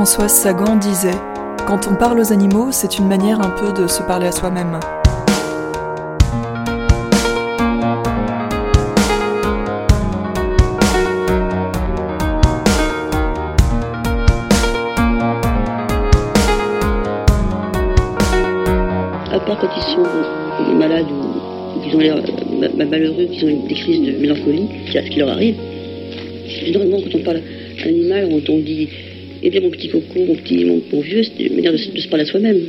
Françoise Sagan disait Quand on parle aux animaux, c'est une manière un peu de se parler à soi-même. À part quand ils sont malades ou ont malheureux, qu'ils ont des crises de mélancolie, c'est à ce qui leur arrive. Généralement, quand on parle animal, on dit Eh bien, mon petit coco, mon petit, mon, vieux, c'est une manière de, se- de se parler à soi-même.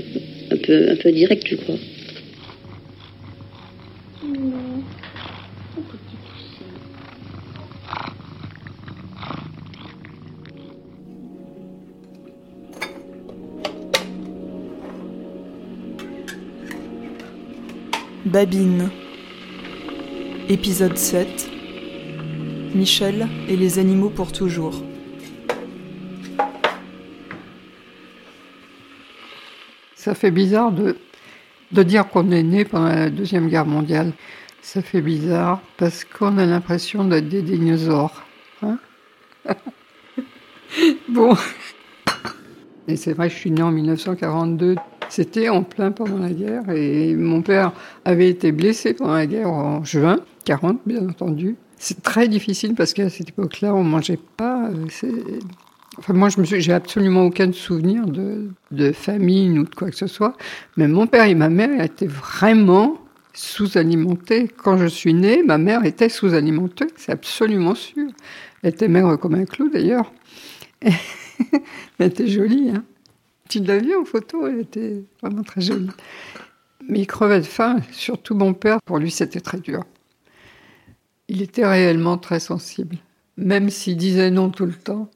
Un peu, un peu direct, je crois. Babine. Épisode 7. Michel et les animaux pour toujours. Ça fait bizarre de, de dire qu'on est né pendant la Deuxième Guerre mondiale. Ça fait bizarre parce qu'on a l'impression d'être des dinosaures. hein. bon. Et c'est vrai, je suis né en 1942. C'était en plein pendant la guerre et mon père avait été blessé pendant la guerre en juin 40, bien entendu. C'est très difficile parce qu'à cette époque-là, on mangeait pas. Enfin, moi, je me j'ai absolument aucun souvenir de, de famine ou de quoi que ce soit. Mais mon père et ma mère étaient vraiment sous-alimentés. Quand je suis née, ma mère était sous-alimentée, c'est absolument sûr. Elle était maigre comme un clou, d'ailleurs. Elle était jolie, hein. Tu l'as vue en photo, elle était vraiment très jolie. Mais il crevait de faim, surtout mon père, pour lui c'était très dur. Il était réellement très sensible, même s'il disait non tout le temps.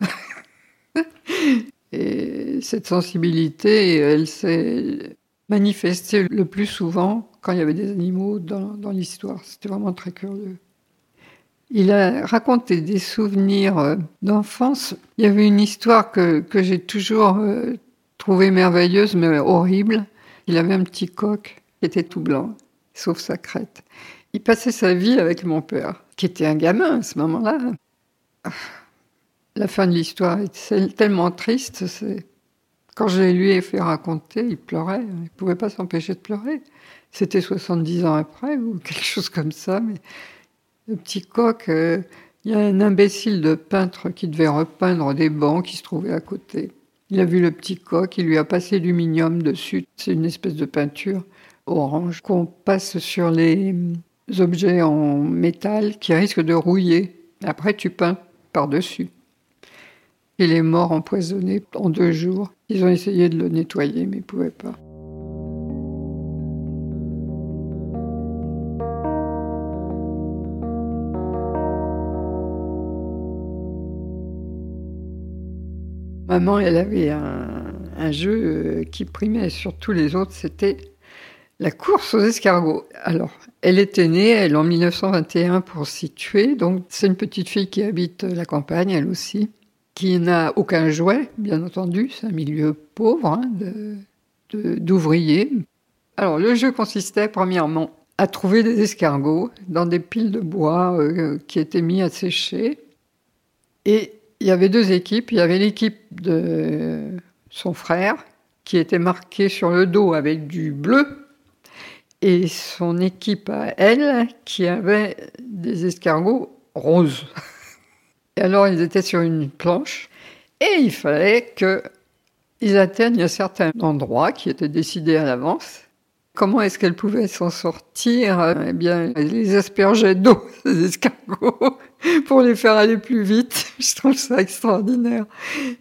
Et cette sensibilité, elle s'est manifestée le plus souvent quand il y avait des animaux dans, l'histoire. C'était vraiment très curieux. Il a raconté des souvenirs euh, d'enfance. Il y avait une histoire que, que j'ai toujours euh, trouvée merveilleuse, mais horrible. Il avait un petit coq qui était tout blanc, sauf sa crête. Il passait sa vie avec mon père, qui était un gamin à ce moment-là. La fin de l'histoire est tellement triste. Quand je lui ai fait raconter, il pleurait. Il ne pouvait pas s'empêcher de pleurer. C'était 70 ans après ou quelque chose comme ça. Mais le petit coq, euh, il y a un imbécile de peintre qui devait repeindre des bancs qui se trouvaient à côté. Il a vu le petit coq, il lui a passé l'aluminium dessus. C'est une espèce de peinture orange qu'on passe sur les objets en métal qui risquent de rouiller. Après, tu peins par-dessus. Il est mort empoisonné en deux jours. Ils ont essayé de le nettoyer, mais ils ne pouvaient pas. Maman, elle avait un, jeu euh, qui primait sur tous les autres, c'était la course aux escargots. Alors, elle était née, elle, en 1921 pour s'y tuer. Donc, c'est une petite fille qui habite la campagne, elle aussi, qui n'a aucun jouet, bien entendu. C'est un milieu pauvre, hein, d'ouvriers. Alors, le jeu consistait, premièrement, à trouver des escargots dans des piles de bois euh, qui étaient mis à sécher. Et il y avait deux équipes. Il y avait l'équipe de son frère, qui était marquée sur le dos avec du bleu, et son équipe à elle, qui avait des escargots roses. Et alors, ils étaient sur une planche, et il fallait qu'ils atteignent un certain endroit qui était décidé à l'avance. Comment est-ce qu'elle pouvait s'en sortir? Eh bien, elle les aspergeait d'eau, ces escargots, pour les faire aller plus vite. Je trouve ça extraordinaire.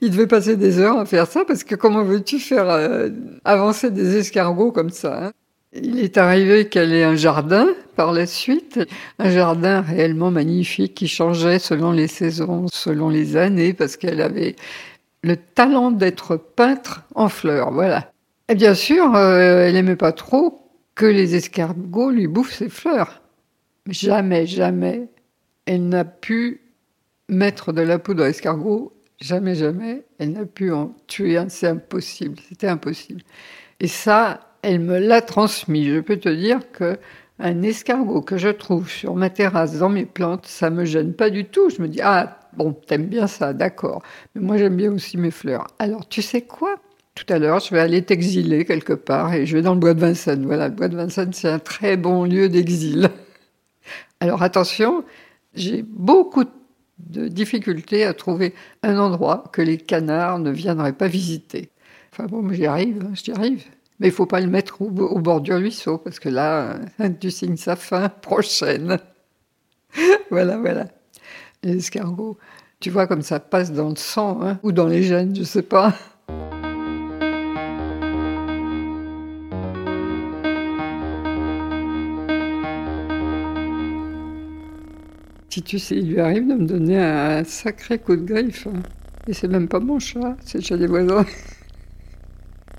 Il devait passer des heures à faire ça, parce que comment veux-tu faire euh, avancer des escargots comme ça hein? Il est arrivé qu'elle ait un jardin par la suite, un jardin réellement magnifique qui changeait selon les saisons, selon les années, parce qu'elle avait le talent d'être peintre en fleurs, voilà. Et bien sûr, euh, elle n'aimait pas trop que les escargots lui bouffent ses fleurs. Jamais, jamais, elle n'a pu mettre de la poudre à escargot. Jamais, jamais, elle n'a pu en tuer un. C'est impossible, c'était impossible. Et ça, elle me l'a transmis. Je peux te dire que un escargot que je trouve sur ma terrasse dans mes plantes, ça me gêne pas du tout. Je me dis ah Bon, t'aimes bien ça, d'accord. Mais moi, j'aime bien aussi mes fleurs. Alors, tu sais quoi? Tout à l'heure, je vais aller t'exiler quelque part et je vais dans le bois de Vincennes. Voilà, le bois de Vincennes, c'est un très bon lieu d'exil. Alors, attention, j'ai beaucoup de difficultés à trouver un endroit que les canards ne viendraient pas visiter. Enfin bon, j'y arrive, hein, j'y arrive. Mais il faut pas le mettre au, bord du ruisseau, parce que là, euh, tu signes sa fin prochaine. voilà, voilà. Les escargots, tu vois comme ça passe dans le sang, hein, ou dans les gènes, je sais pas. Si tu sais, il lui arrive de me donner un sacré coup de griffe. Et c'est même pas mon chat, c'est le chat des voisins.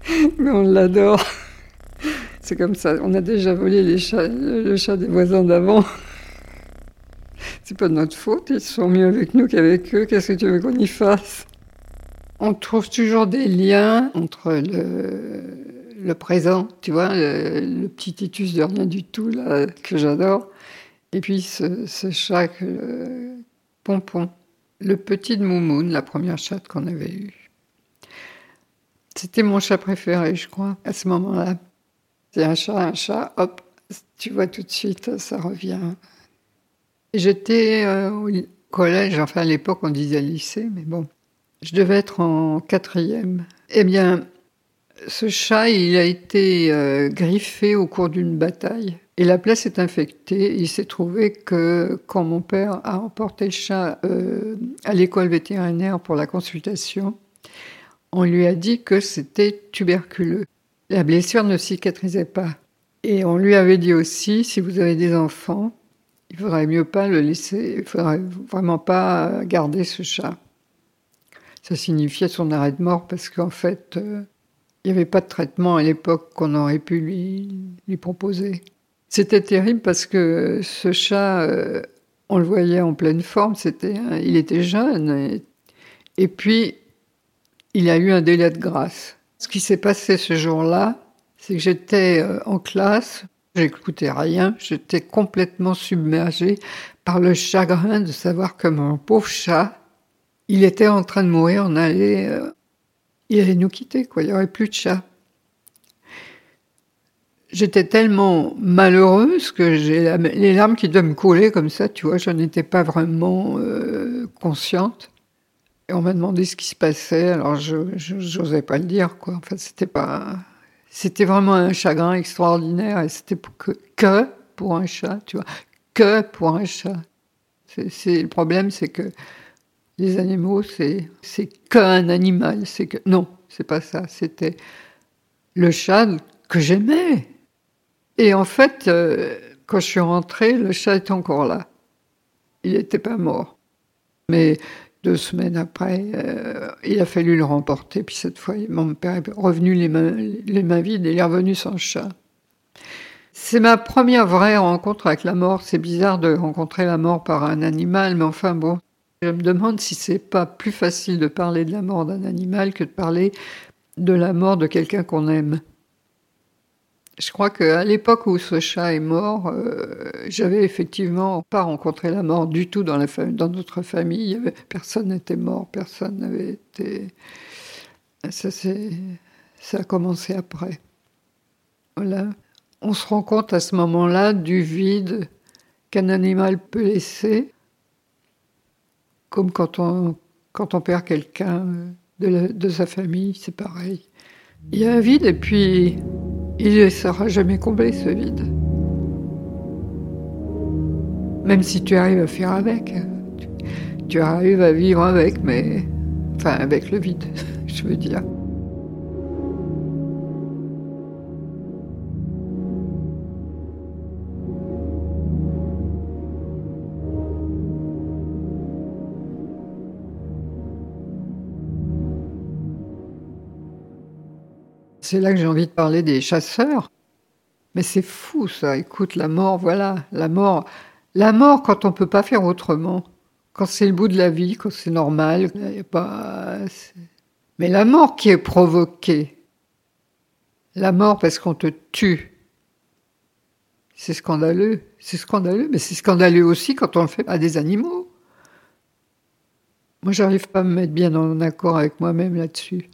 Mais on l'adore. C'est comme ça, on a déjà volé les chats, le chat des voisins d'avant. C'est pas de notre faute, ils sont mieux avec nous qu'avec eux, qu'est-ce que tu veux qu'on y fasse? On trouve toujours des liens entre le, présent, tu vois, le, petit titus de rien du tout, là, que j'adore, et puis ce, chat, le Pompon, le petit de Moumoun, la première chatte qu'on avait eue. C'était mon chat préféré, je crois, à ce moment-là. C'est un chat, un chat, hop, tu vois tout de suite, ça revient. J'étais euh, au collège, enfin à l'époque on disait lycée, mais bon, je devais être en quatrième. Eh bien, ce chat, il a été euh, griffé au cours d'une bataille. Et la place est infectée. Il s'est trouvé que quand mon père a emporté le chat euh, à l'école vétérinaire pour la consultation, on lui a dit que c'était tuberculeux. La blessure ne cicatrisait pas. Et on lui avait dit aussi, si vous avez des enfants, il faudrait mieux pas le laisser, il faudrait vraiment pas garder ce chat. Ça signifiait son arrêt de mort parce qu'en fait, euh, il n'y avait pas de traitement à l'époque qu'on aurait pu lui, proposer. C'était terrible parce que ce chat, euh, on le voyait en pleine forme, c'était, il était jeune, et puis il a eu un délai de grâce. Ce qui s'est passé ce jour-là, c'est que j'étais euh, en classe, j'écoutais rien, j'étais complètement submergée par le chagrin de savoir que mon pauvre chat, il était en train de mourir, on allait, euh, il allait nous quitter, quoi, il n'y aurait plus de chat. J'étais tellement malheureuse que j'ai les larmes qui doivent me couler comme ça, tu vois, je n'étais pas vraiment euh, consciente. Et on m'a demandé ce qui se passait, alors je n'osais pas le dire, quoi. En fait, c'était pas. C'était vraiment un chagrin extraordinaire et c'était que, pour un chat, tu vois. Que pour un chat. C'est, le problème, c'est que les animaux, c'est, c'est qu'un animal. C'est que, non, c'est pas ça. C'était le chat que j'aimais. Et en fait, euh, quand je suis rentrée, le chat était encore là. Il n'était pas mort. Mais deux semaines après, euh, il a fallu le remporter. Puis cette fois, mon père est revenu les mains, les mains vides et il est revenu sans chat. C'est ma première vraie rencontre avec la mort. C'est bizarre de rencontrer la mort par un animal, mais enfin bon, je me demande si c'est pas plus facile de parler de la mort d'un animal que de parler de la mort de quelqu'un qu'on aime. Je crois qu'à l'époque où ce chat est mort, euh, j'avais effectivement pas rencontré la mort du tout dans, la dans notre famille. personne n'était mort, personne n'avait été. Ça, ça a commencé après. Voilà. On se rend compte à ce moment-là du vide qu'un animal peut laisser, comme quand on, quand on perd quelqu'un de, de sa famille, c'est pareil. Il y a un vide et puis il ne sera jamais comblé ce vide. Même si tu arrives à faire avec, tu, arrives à vivre avec, mais enfin avec le vide, je veux dire. C'est là que j'ai envie de parler des chasseurs. Mais c'est fou ça, écoute, la mort, voilà, la mort. La mort quand on peut pas faire autrement, quand c'est le bout de la vie, quand c'est normal. Mais la mort qui est provoquée, la mort parce qu'on te tue, c'est scandaleux, c'est scandaleux, mais c'est scandaleux aussi quand on le fait à des animaux. Moi, j'arrive pas à me mettre bien en accord avec moi-même là-dessus.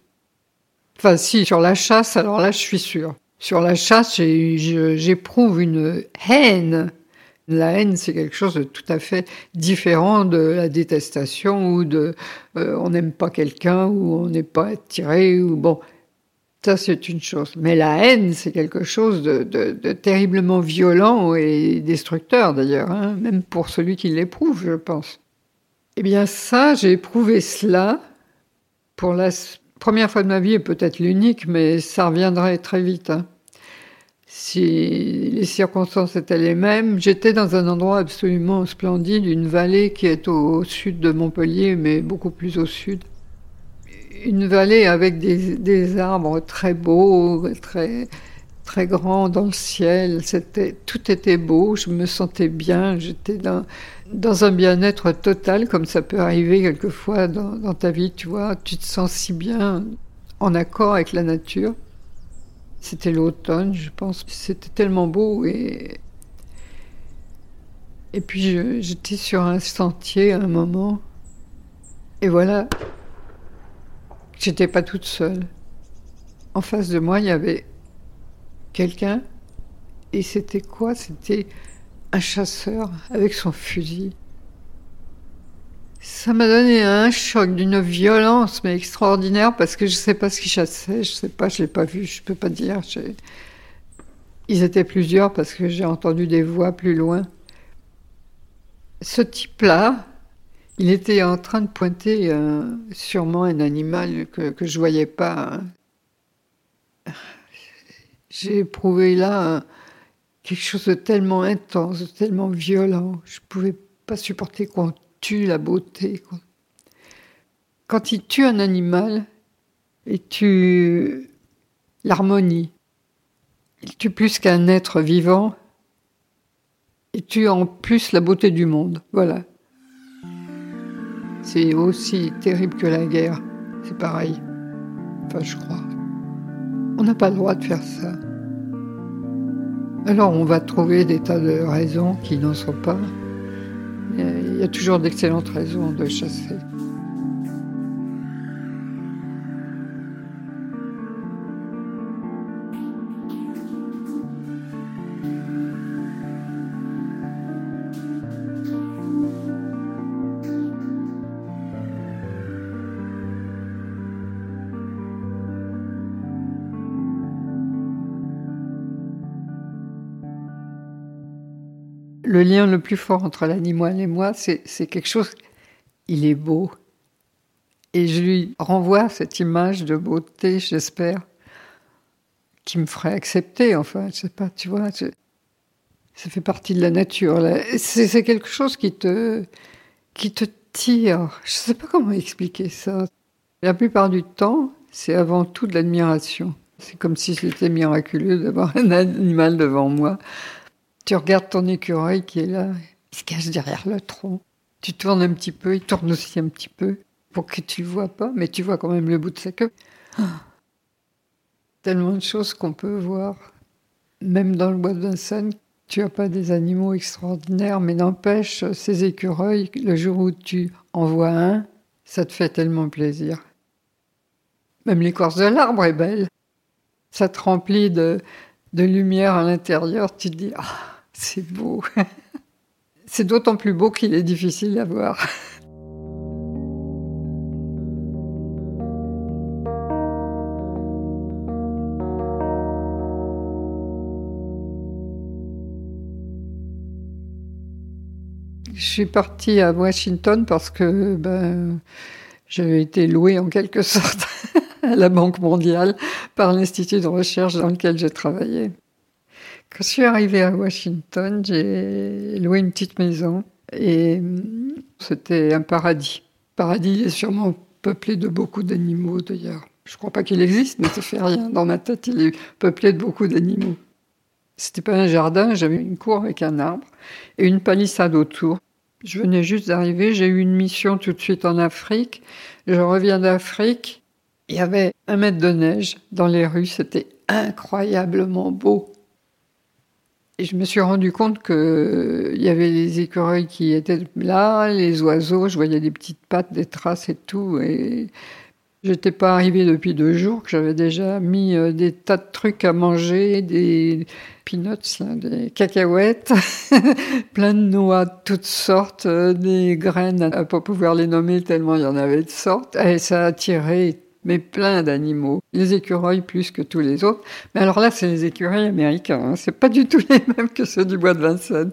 Enfin, si, sur la chasse, alors là, je suis sûre. Sur la chasse, j'éprouve une haine. La haine, c'est quelque chose de tout à fait différent de la détestation ou de euh, on n'aime pas quelqu'un ou on n'est pas attiré bon. Ça, c'est une chose. Mais la haine, c'est quelque chose de, terriblement violent et destructeur, d'ailleurs, hein, même pour celui qui l'éprouve, je pense. Eh bien, ça, j'ai éprouvé cela pour la première fois de ma vie, et peut-être l'unique, mais ça reviendrait très vite. Hein. Si les circonstances étaient les mêmes, j'étais dans un endroit absolument splendide, une vallée qui est au sud de Montpellier, mais beaucoup plus au sud une vallée avec des, arbres très beaux, très, très grands dans le ciel. Tout était beau, je me sentais bien, j'étais dans, un bien-être total, comme ça peut arriver quelquefois dans, dans ta vie, tu vois. Tu te sens si bien en accord avec la nature. C'était l'automne, je pense. C'était tellement beau et. Et puis j'étais sur un sentier à un moment. Et voilà, J'étais pas toute seule. En face de moi, il y avait quelqu'un. Et c'était quoi? C'était un chasseur avec son fusil. Ça m'a donné un choc d'une violence, mais extraordinaire, parce que je ne sais pas ce qu'il chassait, je ne sais pas, je l'ai pas vu, je peux pas dire. Ils étaient plusieurs parce que j'ai entendu des voix plus loin. Ce type-là, il était en train de pointer euh, sûrement un animal que, je je voyais pas. J'ai éprouvé là quelque chose de tellement intense, de tellement violent. Je ne pouvais pas supporter qu'on tue la beauté. Quand il tue un animal, il tue l'harmonie. Il tue plus qu'un être vivant. Il tue en plus la beauté du monde. Voilà. C'est aussi terrible que la guerre. C'est pareil. Enfin, je crois. On n'a pas le droit de faire ça. Alors on va trouver des tas de raisons qui n'en sont pas. il y a toujours d'excellentes raisons de chasser. Le lien le plus fort entre l'animal et moi, c'est quelque chose, il est beau. Et je lui renvoie cette image de beauté, j'espère, qui me ferait accepter, enfin, je sais pas, tu vois, ça fait partie de la nature. C'est quelque chose qui te, qui te tire. Je sais pas comment expliquer ça. La plupart du temps, c'est avant tout de l'admiration. C'est comme si c'était miraculeux d'avoir un animal devant moi tu regardes ton écureuil qui est là, il se cache derrière le tronc. Tu tournes un petit peu, il tourne aussi un petit peu pour que tu le vois pas, mais tu vois quand même le bout de sa queue. Ah. Tellement de choses qu'on peut voir. Même dans le bois de Vincennes, tu as pas des animaux extraordinaires, mais n'empêche, ces écureuils, le jour où tu en vois un, ça te fait tellement plaisir. Même l'écorce de l'arbre est belle. Ça te remplit de, de lumière à l'intérieur, tu dis ah, c'est beau. c'est d'autant plus beau qu'il est difficile à voir. Je suis partie à Washington parce que ben, j'avais été louée en quelque sorte à la Banque mondiale par l'institut de recherche dans lequel j'ai travaillé. Quand je suis arrivée à Washington, j'ai loué une petite maison et hum, c'était un paradis. Paradis est sûrement peuplé de beaucoup d'animaux d'ailleurs. Je ne crois pas qu'il existe, mais ça fait rien. Dans ma tête, il est peuplé de beaucoup d'animaux. C'était pas un jardin, j'avais une cour avec un arbre et une palissade autour. Je venais juste d'arriver, j'ai eu une mission tout de suite en Afrique. Je reviens d'Afrique il y avait un mètre de neige dans les rues, c'était incroyablement beau. Et je me suis rendu compte qu'il euh, y avait les écureuils qui étaient là, les oiseaux, je voyais des petites pattes, des traces et tout. Et j'étais pas arrivée depuis deux jours, que j'avais déjà mis euh, des tas de trucs à manger, des peanuts, des cacahuètes, plein de noix de toutes sortes, euh, des graines à pas pouvoir les nommer tellement il y en avait de sortes. Et ça a attiré mais plein d'animaux. Les écureuils plus que tous les autres. Mais alors là, c'est les écureuils américains. Hein. C'est pas du tout les mêmes que ceux du bois de Vincennes.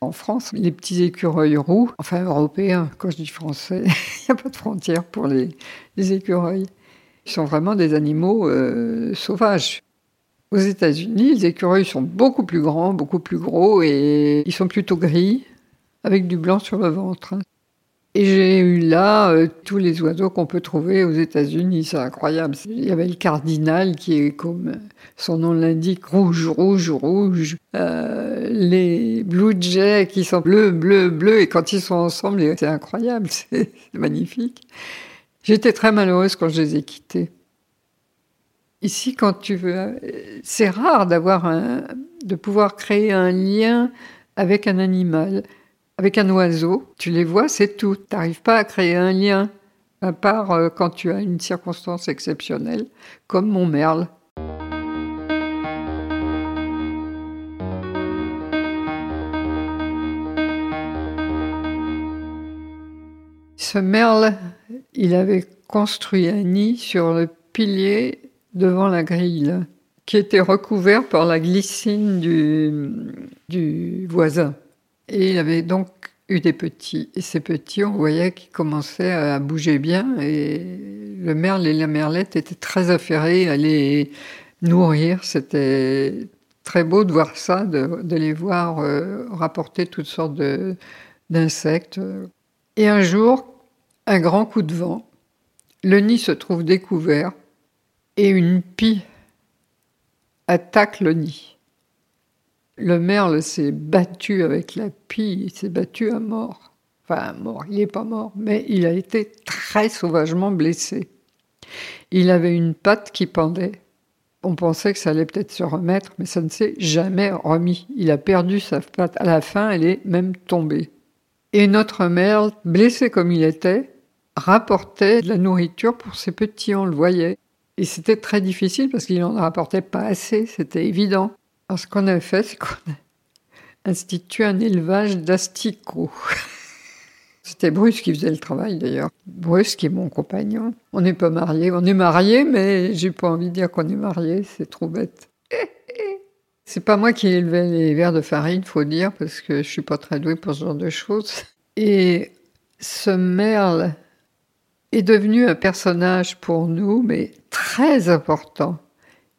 En France, les petits écureuils roux, enfin européens, quand je dis français, il n'y a pas de frontière pour les, écureuils. Ils sont vraiment des animaux euh, sauvages. Aux États-Unis, les écureuils sont beaucoup plus grands, beaucoup plus gros et ils sont plutôt gris, avec du blanc sur le ventre. Hein. Et j'ai eu là euh, tous les oiseaux qu'on peut trouver aux États-Unis, c'est incroyable. Il y avait le cardinal qui est comme son nom l'indique, rouge, rouge, rouge. Euh, les blue jays qui sont bleus, bleus, bleus, et quand ils sont ensemble, c'est incroyable, c'est magnifique. J'étais très malheureuse quand je les ai quittés. Ici, quand tu veux, c'est rare d'avoir de pouvoir créer un lien avec un animal. Avec un oiseau, tu les vois, c'est tout. Tu pas à créer un lien, à part euh, quand tu as une circonstance exceptionnelle, comme mon merle. Ce merle, il avait construit un nid sur le pilier devant la grille, qui était recouvert par la glycine du voisin. Et il avait donc eu des petits. Et ces petits, on voyait qu'ils commençaient à bouger bien. Et le merle et la merlette étaient très affairés à les nourrir. C'était très beau de voir ça, de, les voir euh, rapporter toutes sortes d'insectes. Et un jour, un grand coup de vent, le nid se trouve découvert et une pie attaque le nid. Le merle s'est battu avec la pie, il s'est battu à mort. Enfin, mort, il n'est pas mort, mais il a été très sauvagement blessé. Il avait une patte qui pendait. On pensait que ça allait peut-être se remettre, mais ça ne s'est jamais remis. Il a perdu sa patte. À la fin, elle est même tombée. Et notre merle, blessé comme il était, rapportait de la nourriture pour ses petits, on le voyait. Et c'était très difficile parce qu'il n'en rapportait pas assez, c'était évident. Alors, ce qu'on a fait, c'est qu'on a institué un élevage d'asticots. C'était Bruce qui faisait le travail d'ailleurs. Bruce qui est mon compagnon. On n'est pas mariés. On est mariés, mais j'ai pas envie de dire qu'on est mariés. C'est trop bête. C'est pas moi qui ai élevé les vers de farine, faut dire, parce que je suis pas très douée pour ce genre de choses. Et ce merle est devenu un personnage pour nous, mais très important.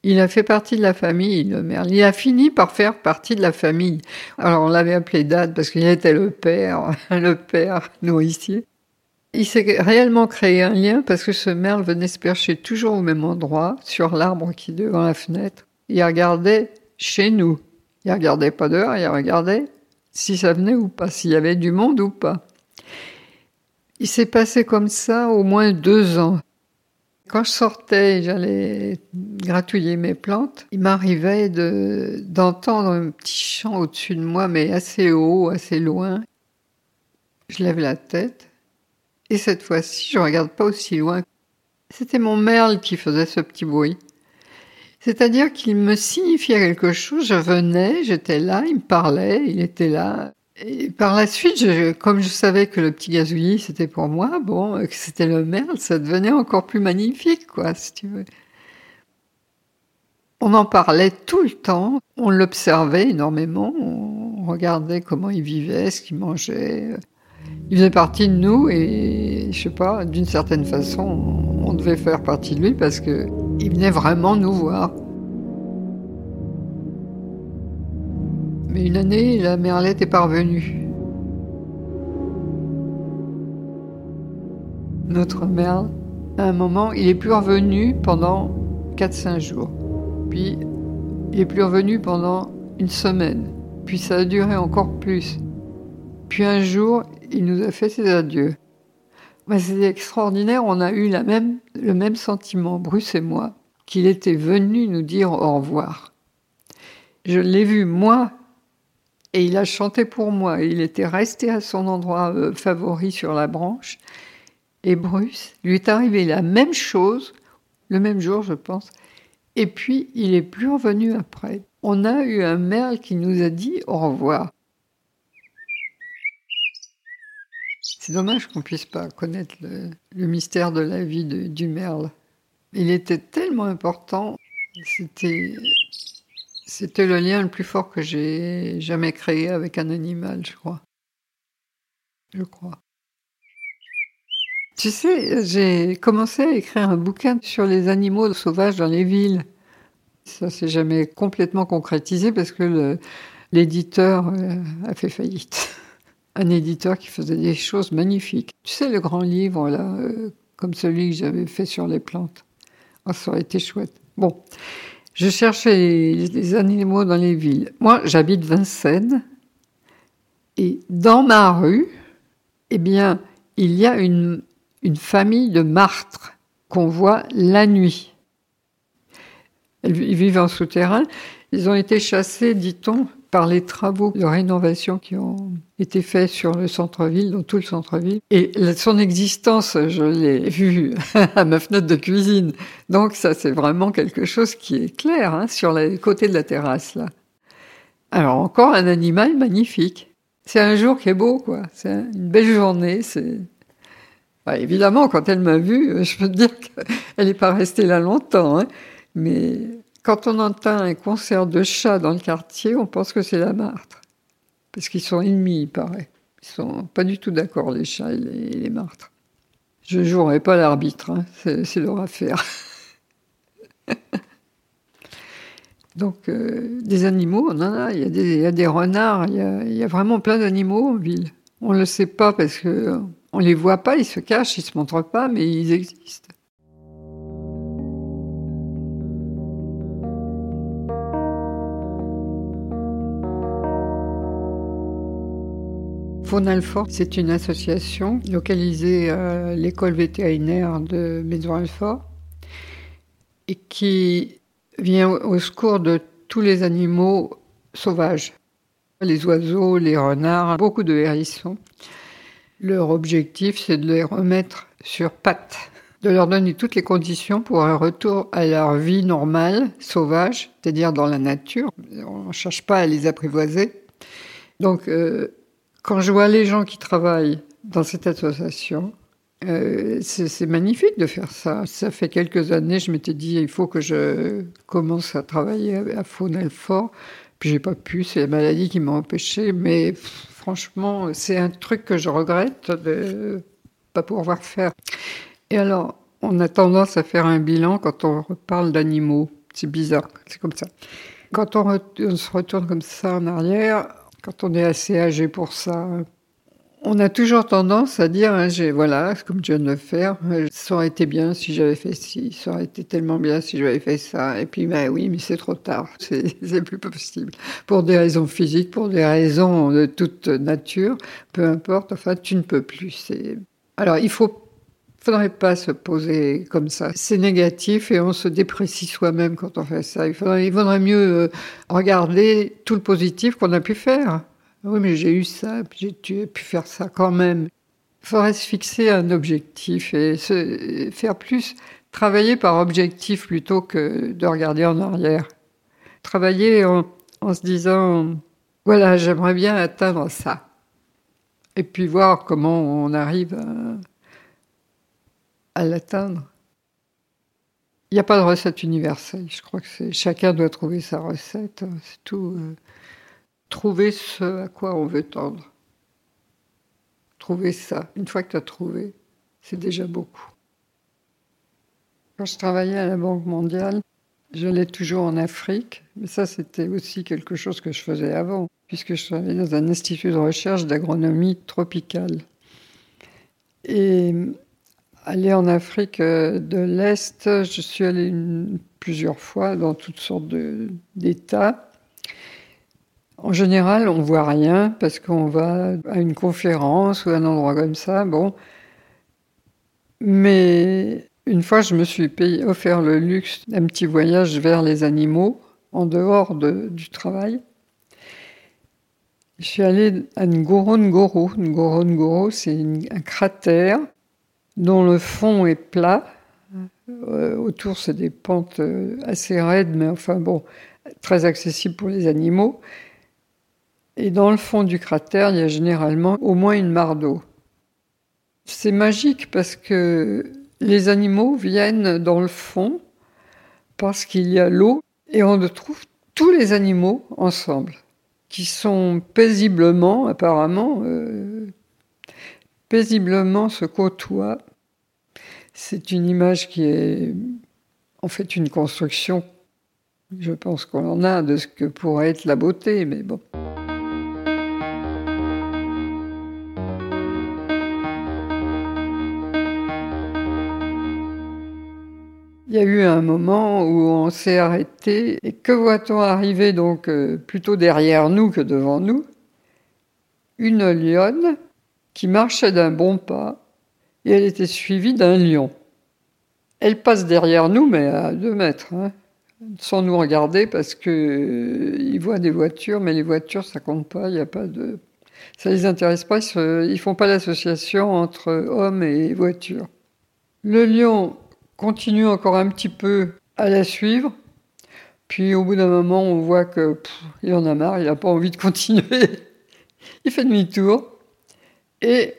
Il a fait partie de la famille, le merle. Il a fini par faire partie de la famille. Alors on l'avait appelé Dad parce qu'il était le père, le père nourricier. Il s'est réellement créé un lien parce que ce merle venait se percher toujours au même endroit, sur l'arbre qui est devant la fenêtre. Il regardait chez nous. Il regardait pas dehors, il regardait si ça venait ou pas, s'il y avait du monde ou pas. Il s'est passé comme ça au moins deux ans. Quand je sortais, j'allais gratouiller mes plantes. Il m'arrivait d'entendre un petit chant au-dessus de moi, mais assez haut, assez loin. Je lève la tête. Et cette fois-ci, je regarde pas aussi loin. C'était mon merle qui faisait ce petit bruit. C'est-à-dire qu'il me signifiait quelque chose. Je venais, j'étais là, il me parlait, il était là. Et par la suite, comme je savais que le petit gazouillis c'était pour moi, bon, que c'était le merle, ça devenait encore plus magnifique, quoi, si tu veux. On en parlait tout le temps, on l'observait énormément, on regardait comment il vivait, ce qu'il mangeait. Il faisait partie de nous et, je sais pas, d'une certaine façon, on devait faire partie de lui parce que il venait vraiment nous voir. Une année, la merlette est parvenue. Notre merle, à un moment, il est plus revenu pendant 4-5 jours. Puis, il est plus revenu pendant une semaine. Puis ça a duré encore plus. Puis un jour, il nous a fait ses adieux. C'était extraordinaire, on a eu le même sentiment, Bruce et moi, qu'il était venu nous dire au revoir. Je l'ai vu, moi, Et il a chanté pour moi. Il était resté à son endroit euh, favori sur la branche. Et Bruce, lui est arrivé la même chose, le même jour, je pense. Et puis, il est plus revenu après. On a eu un merle qui nous a dit au revoir. C'est dommage qu'on puisse pas connaître le, mystère de la vie du merle. Il était tellement important. C'était, c'était le lien le plus fort que j'ai jamais créé avec un animal, je crois. Je crois. Tu sais, j'ai commencé à écrire un bouquin sur les animaux sauvages dans les villes. Ça s'est jamais complètement concrétisé parce que l'éditeur euh, a fait faillite. Un éditeur qui faisait des choses magnifiques. Tu sais, le grand livre, là, euh, comme celui que j'avais fait sur les plantes. Oh, ça aurait été chouette. Bon, je cherchais les, animaux dans les villes. Moi, j'habite Vincennes. Et dans ma rue, eh bien, il y a une une famille de martres qu'on voit la nuit. Ils vivent en souterrain. Ils ont été chassés, dit-on, par les travaux de rénovation qui ont été faits sur le centre-ville, dans tout le centre-ville. Et son existence, je l'ai vue à ma fenêtre de cuisine. Donc ça, c'est vraiment quelque chose qui est clair hein, sur les côtés de la terrasse. là. Alors encore un animal magnifique. C'est un jour qui est beau, quoi. C'est une belle journée. C'est bah, évidemment, quand elle m'a vue, je peux te dire qu'elle n'est pas restée là longtemps. Hein. Mais quand on entend un concert de chats dans le quartier, on pense que c'est la martre. Parce qu'ils sont ennemis, il paraît. Ils sont pas du tout d'accord, les chats et les, martres. Je ne jouerai pas l'arbitre, hein. c'est leur affaire. Donc, euh, des animaux, on. Il y a des, renards, il y a, vraiment plein d'animaux en ville. On ne le sait pas parce que on les voit pas, ils se cachent, ils se montrent pas, mais ils existent. Faune-Alfort, c'est une association localisée à l'école vétérinaire de Maison-Alfort et qui vient au secours de tous les animaux sauvages, les oiseaux, les renards, beaucoup de hérissons. Leur objectif, c'est de les remettre sur pattes, de leur donner toutes les conditions pour un retour à leur vie normale, sauvage, c'est-à-dire dans la nature. On ne cherche pas à les apprivoiser. Donc, euh, quand je vois les gens qui travaillent dans cette association, euh, c'est magnifique de faire ça. Ça fait quelques années, je m'étais dit, il faut que je commence à travailler à Faunel-Fort. Puis j'ai pas pu, c'est la maladie qui m'a empêché, mais Franchement, c'est un truc que je regrette de pas pouvoir faire. Et alors, on a tendance à faire un bilan quand on parle d'animaux. C'est bizarre, c'est comme ça. Quand on, se retourne comme ça en arrière, quand on est assez âgé pour ça, on a toujours tendance à dire, hein, voilà, comme je viens de le faire, euh, ça aurait été bien si j'avais fait ci, ça aurait été tellement bien si j'avais fait ça. Et puis, ben oui, mais c'est trop tard, c'est plus possible. Pour des raisons physiques, pour des raisons de toute nature, peu importe, enfin, tu ne peux plus. Alors, il faut faudrait pas se poser comme ça. C'est négatif et on se déprécie soi-même quand on fait ça. Il faudrait, il mieux euh, regarder tout le positif qu'on a pu faire. Oui, mais j'ai eu ça, j'ai pu faire ça quand même. Il faudrait se fixer un objectif et faire plus, travailler par objectif plutôt que de regarder en arrière. Travailler en, se disant, voilà, j'aimerais bien atteindre ça. Et puis voir comment on arrive à, à l'atteindre. Il n'y a pas de recette universelle. Je crois que chacun doit trouver sa recette. C'est tout. Euh trouver ce à quoi on veut tendre. Trouver ça. Une fois que tu as trouvé, c'est déjà beaucoup. Quand je travaillais à la Banque mondiale, je l'ai toujours en Afrique, mais ça c'était aussi quelque chose que je faisais avant, puisque je travaillais dans un institut de recherche d'agronomie tropicale. Et aller en Afrique euh, de l'Est, je suis allée plusieurs fois dans toutes sortes d'États. En général, on voit rien parce qu'on va à une conférence ou à un endroit comme ça. Bon, mais une fois, je me suis offert le luxe d'un petit voyage vers les animaux en dehors du travail. Je suis allée à Ngorongoro. Ngorongoro, c'est un cratère dont le fond est plat. Euh, autour, c'est des pentes euh, assez raides, mais enfin bon, très accessibles pour les animaux. Et dans le fond du cratère, il y a généralement au moins une mare d'eau. C'est magique parce que les animaux viennent dans le fond parce qu'il y a l'eau et on trouve tous les animaux ensemble qui sont paisiblement, apparemment, euh, paisiblement se côtoient. C'est une image qui est en fait une construction, je pense qu'on en a, de ce que pourrait être la beauté, mais bon. Il y a eu un moment où on s'est arrêté et que voit-on arriver donc euh, plutôt derrière nous que devant nous? Une lionne qui marchait d'un bon pas et elle était suivie d'un lion. Elle passe derrière nous mais à deux mètres, hein, sans nous regarder parce que euh, voient des voitures, mais les voitures ça compte pas, il y a pas de, ça les intéresse pas, ils, ne font pas l'association entre hommes et voitures. Le lion continue encore un petit peu à la suivre. Puis au bout d'un moment, on voit que il en a marre, il n'a pas envie de continuer. il fait demi-tour. Et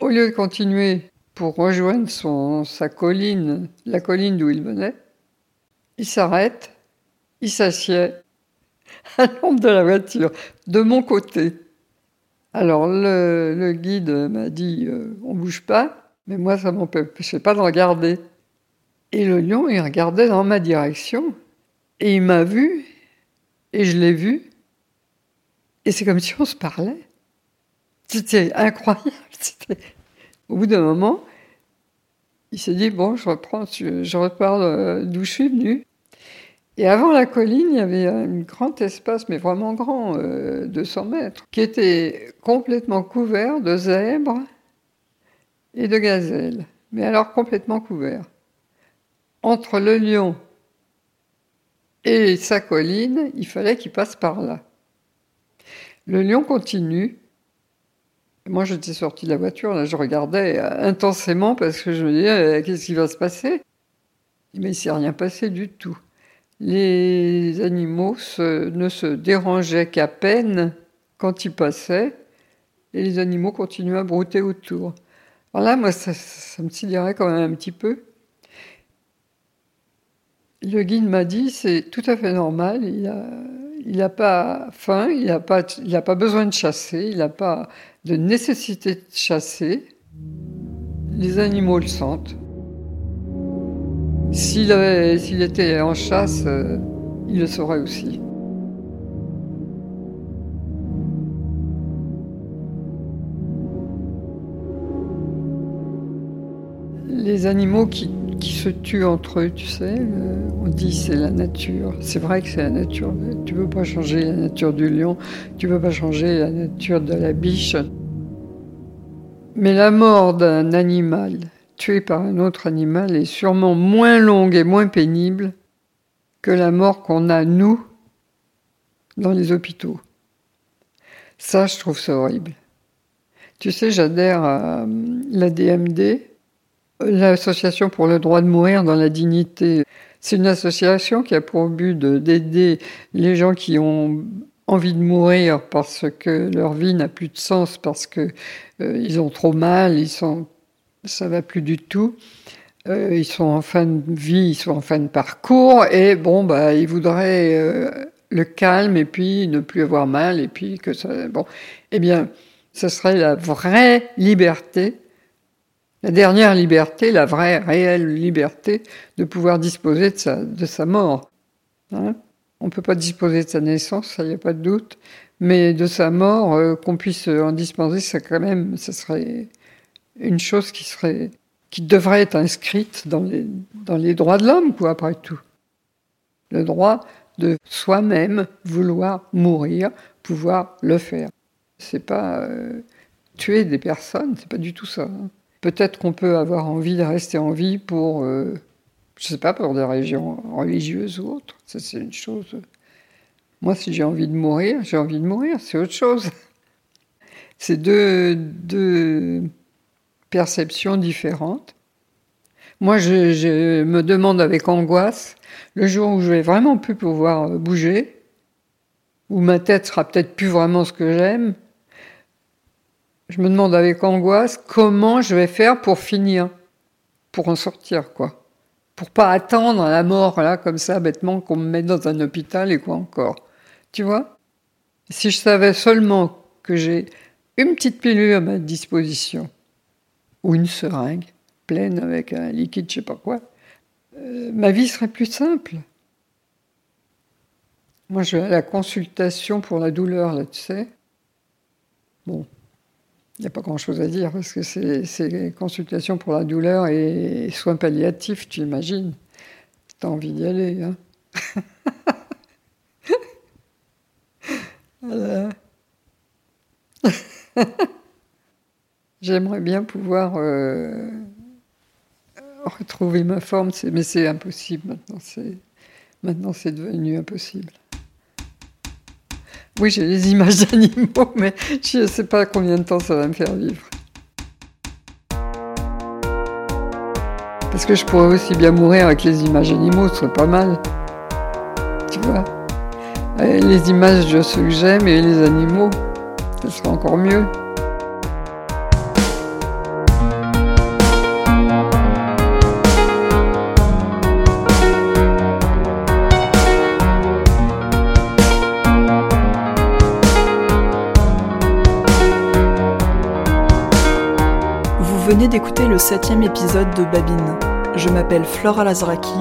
au lieu de continuer pour rejoindre son, sa colline, la colline d'où il venait, il s'arrête, il s'assied à l'ombre de la voiture, de mon côté. Alors le, guide m'a dit euh, on bouge pas, mais moi ça m'empêchait pas de regarder. Et le lion, il regardait dans ma direction, et il m'a vu, et je l'ai vu, et c'est comme si on se parlait. C'était incroyable. Au bout d'un moment, il s'est dit, bon, je reprends, je repars d'où je suis venu. Et avant la colline, il y avait un grand espace, mais vraiment grand, 200 euh, mètres, qui était complètement couvert de zèbres et de gazelles. Mais alors complètement couvert entre le lion et sa colline, il fallait qu'il passe par là. Le lion continue. Moi, j'étais sorti de la voiture, là, je regardais intensément parce que je me disais, eh, qu'est-ce qui va se passer? Mais il ne s'est rien passé du tout. Les animaux ne se dérangeaient qu'à peine quand ils passaient, et les animaux continuaient à brouter autour. Alors là, moi, ça, ça me sidérait quand même un petit peu. Le guide m'a dit c'est tout à fait normal, il n'a pas faim, il n'a pas, pas besoin de chasser, il n'a pas de nécessité de chasser. Les animaux le sentent. S'il, était en chasse, euh, il le saurait aussi. Les animaux qui qui se tuent entre eux, tu sais. On dit c'est la nature. C'est vrai que c'est la nature. Tu ne peux pas changer la nature du lion, tu ne peux pas changer la nature de la biche. Mais la mort d'un animal tué par un autre animal est sûrement moins longue et moins pénible que la mort qu'on a, nous, dans les hôpitaux. Ça, je trouve ça horrible. Tu sais, j'adhère à la DMD, L'association pour le droit de mourir dans la dignité, c'est une association qui a pour but d'aider les gens qui ont envie de mourir parce que leur vie n'a plus de sens, parce que euh, ils ont trop mal, ils sont, ça va plus du tout. Euh, ils sont en fin de vie, ils sont en fin de parcours, et bon, bah, ils voudraient euh, le calme et puis ne plus avoir mal, et puis que ça, bon, eh bien, ce serait la vraie liberté la dernière liberté, la vraie, réelle liberté de pouvoir disposer de sa, de sa mort. Hein. On ne peut pas disposer de sa naissance, ça n'y a pas de doute, mais de sa mort, euh, qu'on puisse en disposer, ça quand même, ça serait une chose qui serait, devrait être inscrite dans les, dans les droits de l'homme, quoi, après tout. Le droit de soi-même vouloir mourir, pouvoir le faire. C'est pas euh, tuer des personnes, c'est pas du tout ça. Hein. Peut-être qu'on peut avoir envie de rester en vie pour, euh, je sais pas, pour des régions religieuses ou autres. Ça, c'est une chose. Moi, si j'ai envie de mourir, j'ai envie de mourir, c'est autre chose. C'est deux, deux perceptions différentes. Moi, je, me demande avec angoisse, le jour où je vais vraiment plus pouvoir bouger, où ma tête sera peut-être plus vraiment ce que j'aime, je me demande avec angoisse comment je vais faire pour finir, pour en sortir, quoi. Pour pas attendre la mort, là, comme ça, bêtement, qu'on me mette dans un hôpital et quoi encore. Tu vois? Si je savais seulement que j'ai une petite pilule à ma disposition, ou une seringue pleine avec un liquide, je sais pas quoi, euh, ma vie serait plus simple. Moi, je vais à la consultation pour la douleur, là, tu sais. Bon, il n'y a pas grand-chose à dire parce que c'est consultation pour la douleur et soins palliatifs, tu imagines. Tu as envie d'y aller. Hein J'aimerais bien pouvoir euh, retrouver ma forme, mais c'est impossible maintenant. Maintenant, c'est devenu impossible. Oui, j'ai les images d'animaux, mais je ne sais pas combien de temps ça va me faire vivre. Parce que je pourrais aussi bien mourir avec les images d'animaux, ce serait pas mal. Tu vois? Les images de ceux que j'aime et les animaux, ce serait encore mieux. Venez d'écouter le septième épisode de Babine. Je m'appelle Flora Lazraki.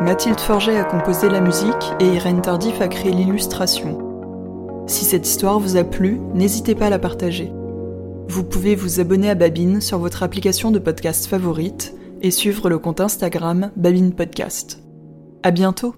Mathilde Forget a composé la musique et Irène Tardif a créé l'illustration. Si cette histoire vous a plu, n'hésitez pas à la partager. Vous pouvez vous abonner à Babine sur votre application de podcast favorite et suivre le compte Instagram Babine Podcast. À bientôt!